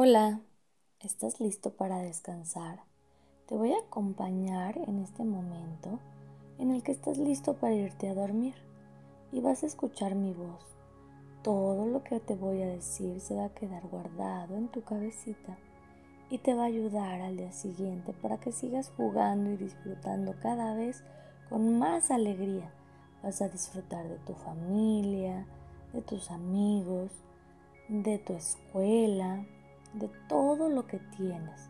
Hola, ¿estás listo para descansar? Te voy a acompañar en este momento en el que estás listo para irte a dormir y vas a escuchar mi voz. Todo lo que te voy a decir se va a quedar guardado en tu cabecita y te va a ayudar al día siguiente para que sigas jugando y disfrutando cada vez con más alegría. Vas a disfrutar de tu familia, de tus amigos, de tu escuela, de todo lo que tienes,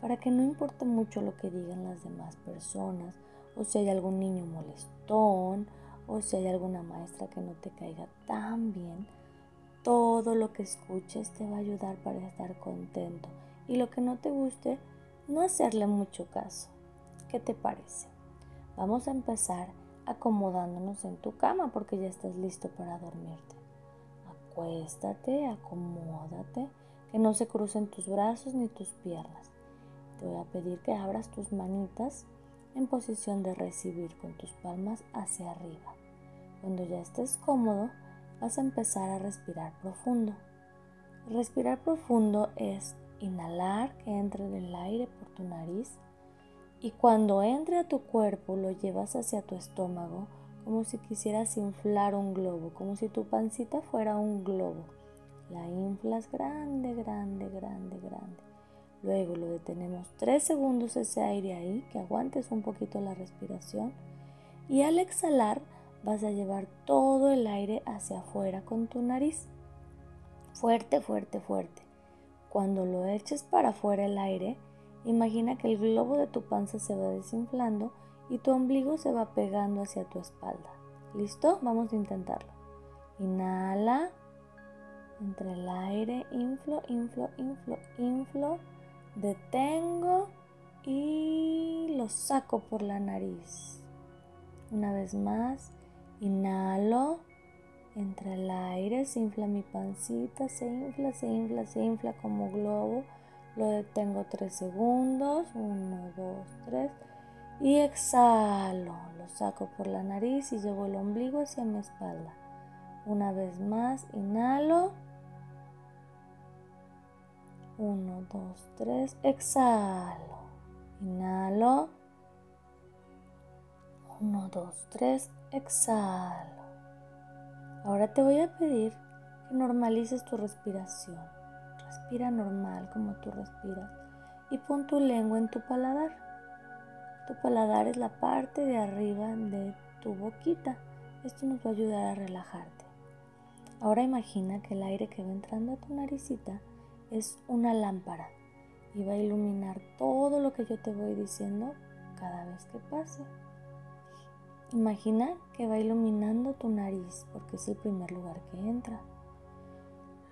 para que no importe mucho lo que digan las demás personas, o si hay algún niño molestón, o si hay alguna maestra que no te caiga tan bien, todo lo que escuches te va a ayudar para estar contento y lo que no te guste, no hacerle mucho caso. ¿Qué te parece? Vamos a empezar acomodándonos en tu cama porque ya estás listo para dormirte. Acuéstate, acomódate que no se crucen tus brazos ni tus piernas. Te voy a pedir que abras tus manitas en posición de recibir con tus palmas hacia arriba. Cuando ya estés cómodo, vas a empezar a respirar profundo. Respirar profundo es inhalar que entre el aire por tu nariz y cuando entre a tu cuerpo lo llevas hacia tu estómago como si quisieras inflar un globo, como si tu pancita fuera un globo la inflas grande, grande, grande, grande. Luego lo detenemos tres segundos ese aire ahí, que aguantes un poquito la respiración. Y al exhalar vas a llevar todo el aire hacia afuera con tu nariz. Fuerte, fuerte, fuerte. Cuando lo eches para afuera el aire, imagina que el globo de tu panza se va desinflando y tu ombligo se va pegando hacia tu espalda. ¿Listo? Vamos a intentarlo. Inhala entre el aire, inflo, inflo, inflo, inflo, detengo y lo saco por la nariz. Una vez más, inhalo, entre el aire, se infla mi pancita, se infla, se infla, se infla como globo. Lo detengo tres segundos, uno, dos, tres. Y exhalo, lo saco por la nariz y llevo el ombligo hacia mi espalda. Una vez más, inhalo. 1, 2, 3, exhalo. Inhalo. 1, 2, 3, exhalo. Ahora te voy a pedir que normalices tu respiración. Respira normal como tú respiras y pon tu lengua en tu paladar. Tu paladar es la parte de arriba de tu boquita. Esto nos va a ayudar a relajarte. Ahora imagina que el aire que va entrando a tu naricita es una lámpara y va a iluminar todo lo que yo te voy diciendo cada vez que pase. Imagina que va iluminando tu nariz porque es el primer lugar que entra.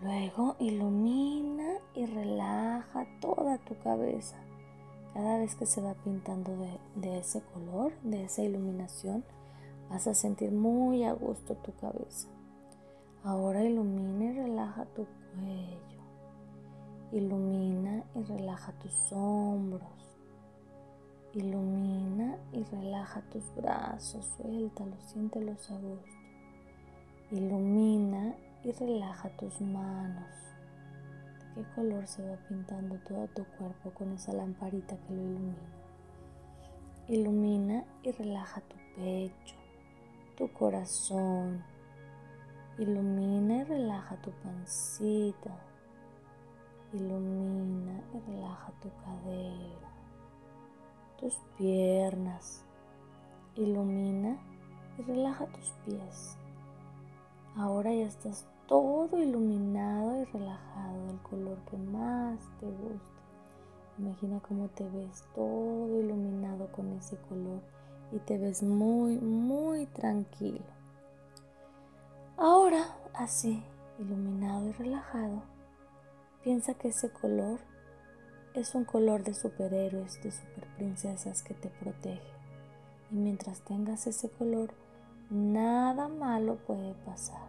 Luego ilumina y relaja toda tu cabeza. Cada vez que se va pintando de, ese color, de esa iluminación, vas a sentir muy a gusto tu cabeza. Ahora ilumina y relaja tu cuello. Ilumina y relaja tus hombros. Ilumina y relaja tus brazos, suéltalos, siéntelos a gusto. Ilumina y relaja tus manos. ¿De qué color se va pintando todo tu cuerpo con esa lamparita que lo ilumina? Ilumina y relaja tu pecho, tu corazón. Ilumina y relaja tu pancita, Ilumina y relaja tu cadera, tus piernas. Ilumina y relaja tus pies. Ahora ya estás todo iluminado y relajado del color que más te guste. Imagina cómo te ves todo iluminado con ese color y te ves muy, muy tranquilo. Ahora, así, iluminado y relajado, Piensa que ese color es un color de superhéroes, de superprincesas que te protege. Y mientras tengas ese color, nada malo puede pasar.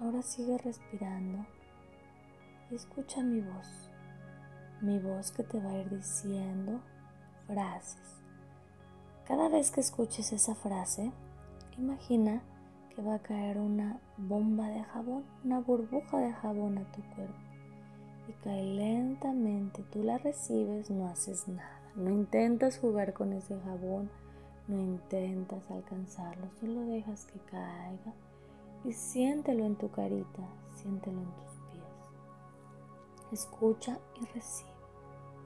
Ahora sigue respirando y escucha mi voz. Mi voz que te va a ir diciendo frases. Cada vez que escuches esa frase, imagina que va a caer una bomba de jabón, una burbuja de jabón a tu cuerpo. y cae lentamente. Tú la recibes, no haces nada. No intentas jugar con ese jabón, no intentas alcanzarlo, solo dejas que caiga y siéntelo en tu carita, siéntelo en tus pies. Escucha y recibe.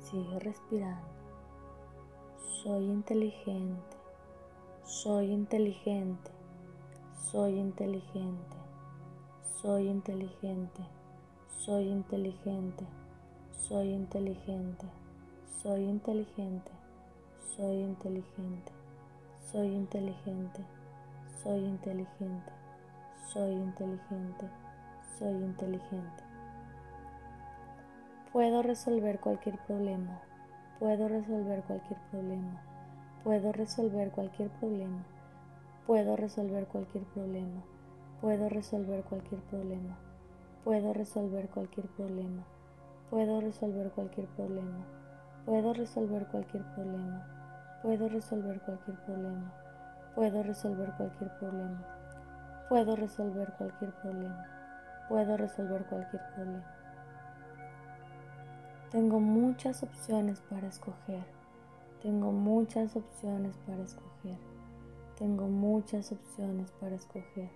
Sigue respirando. Soy inteligente. Soy inteligente. Soy inteligente. Soy inteligente. Soy inteligente. Soy inteligente. Soy inteligente. Soy inteligente. Soy inteligente. Soy inteligente. Soy inteligente. Soy inteligente. Puedo resolver cualquier problema. Puedo resolver cualquier problema. Puedo resolver cualquier problema. Puedo resolver cualquier problema. Puedo resolver cualquier problema. Puedo resolver cualquier problema. Puedo resolver cualquier problema. Puedo resolver cualquier problema. Puedo resolver cualquier problema. Puedo resolver cualquier problema. Puedo resolver cualquier problema. Puedo resolver cualquier problema. Tengo muchas opciones para escoger. Tengo muchas opciones para escoger. Tengo muchas opciones para escoger.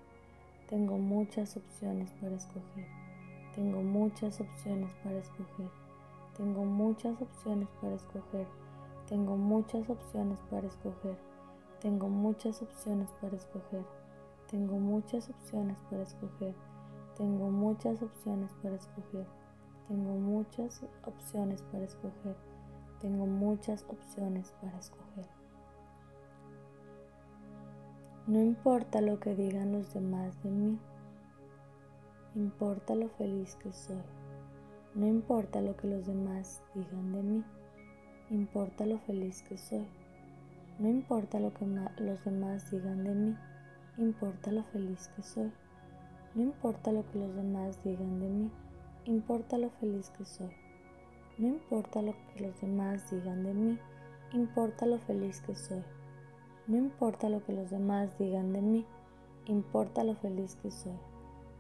Tengo muchas opciones para escoger. Tengo muchas opciones para escoger. Tengo muchas opciones para escoger. Tengo muchas opciones para escoger. Tengo muchas opciones para escoger. Tengo muchas opciones para escoger. Tengo muchas opciones para escoger. Tengo muchas opciones para escoger. Tengo muchas opciones para escoger. No importa lo que digan los demás de mí. Importa lo feliz que soy. No importa lo que los demás digan de mí, importa lo feliz que soy. No importa lo que los demás digan de mí, importa lo feliz que soy. No importa lo que los demás digan de mí, importa lo feliz que soy. No importa lo que los demás digan de mí, importa lo feliz que soy. No importa lo que los demás digan de mí, importa lo feliz que soy.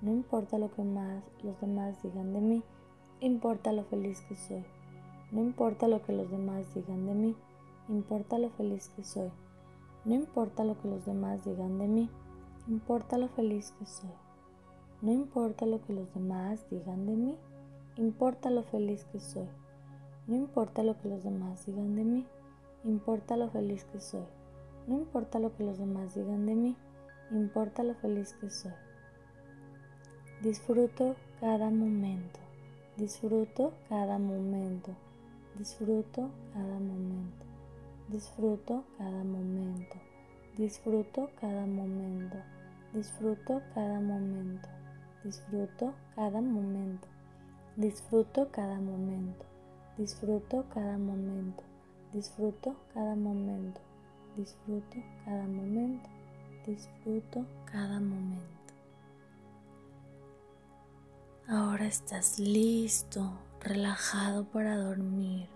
No importa lo que más los demás digan de mí, Importa lo feliz que soy. No importa lo que los demás digan de mí. Importa lo feliz que soy. No importa lo que los demás digan de mí. Importa lo feliz que soy. No importa lo que los demás digan de mí. Importa lo feliz que soy. No importa lo que los demás digan de mí. Importa lo feliz que soy. No importa lo que los demás digan de mí. Importa lo feliz que soy. Disfruto cada momento. Disfruto cada momento, disfruto cada momento, disfruto cada momento, disfruto cada momento, disfruto cada momento, disfruto cada momento, disfruto cada momento, disfruto cada momento, disfruto cada momento, disfruto cada momento, disfruto cada momento. Ahora estás listo, relajado para dormir,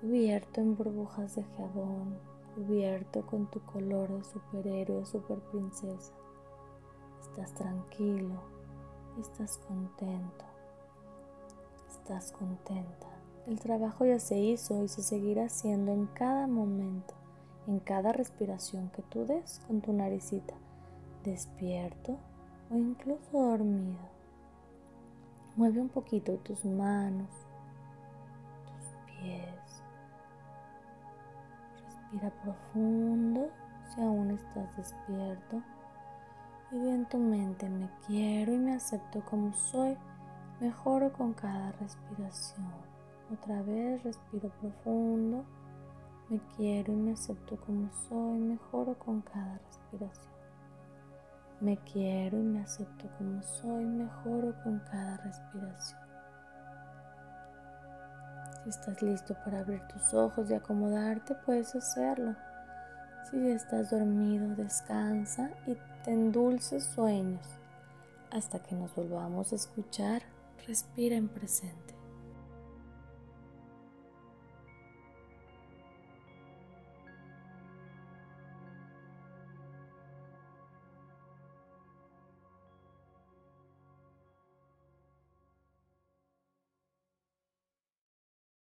cubierto en burbujas de jabón, cubierto con tu color de superhéroe, super princesa. Estás tranquilo, estás contento, estás contenta. El trabajo ya se hizo y se seguirá haciendo en cada momento, en cada respiración que tú des con tu naricita, despierto o incluso dormido. Mueve un poquito tus manos, tus pies. Respira profundo si aún estás despierto. Y di en tu mente, me quiero y me acepto como soy. Mejoro con cada respiración. Otra vez respiro profundo. Me quiero y me acepto como soy. Mejoro con cada respiración. Me quiero y me acepto como soy, mejoro con cada respiración. Si estás listo para abrir tus ojos y acomodarte, puedes hacerlo. Si ya estás dormido, descansa y ten dulces sueños. Hasta que nos volvamos a escuchar, respira en presente.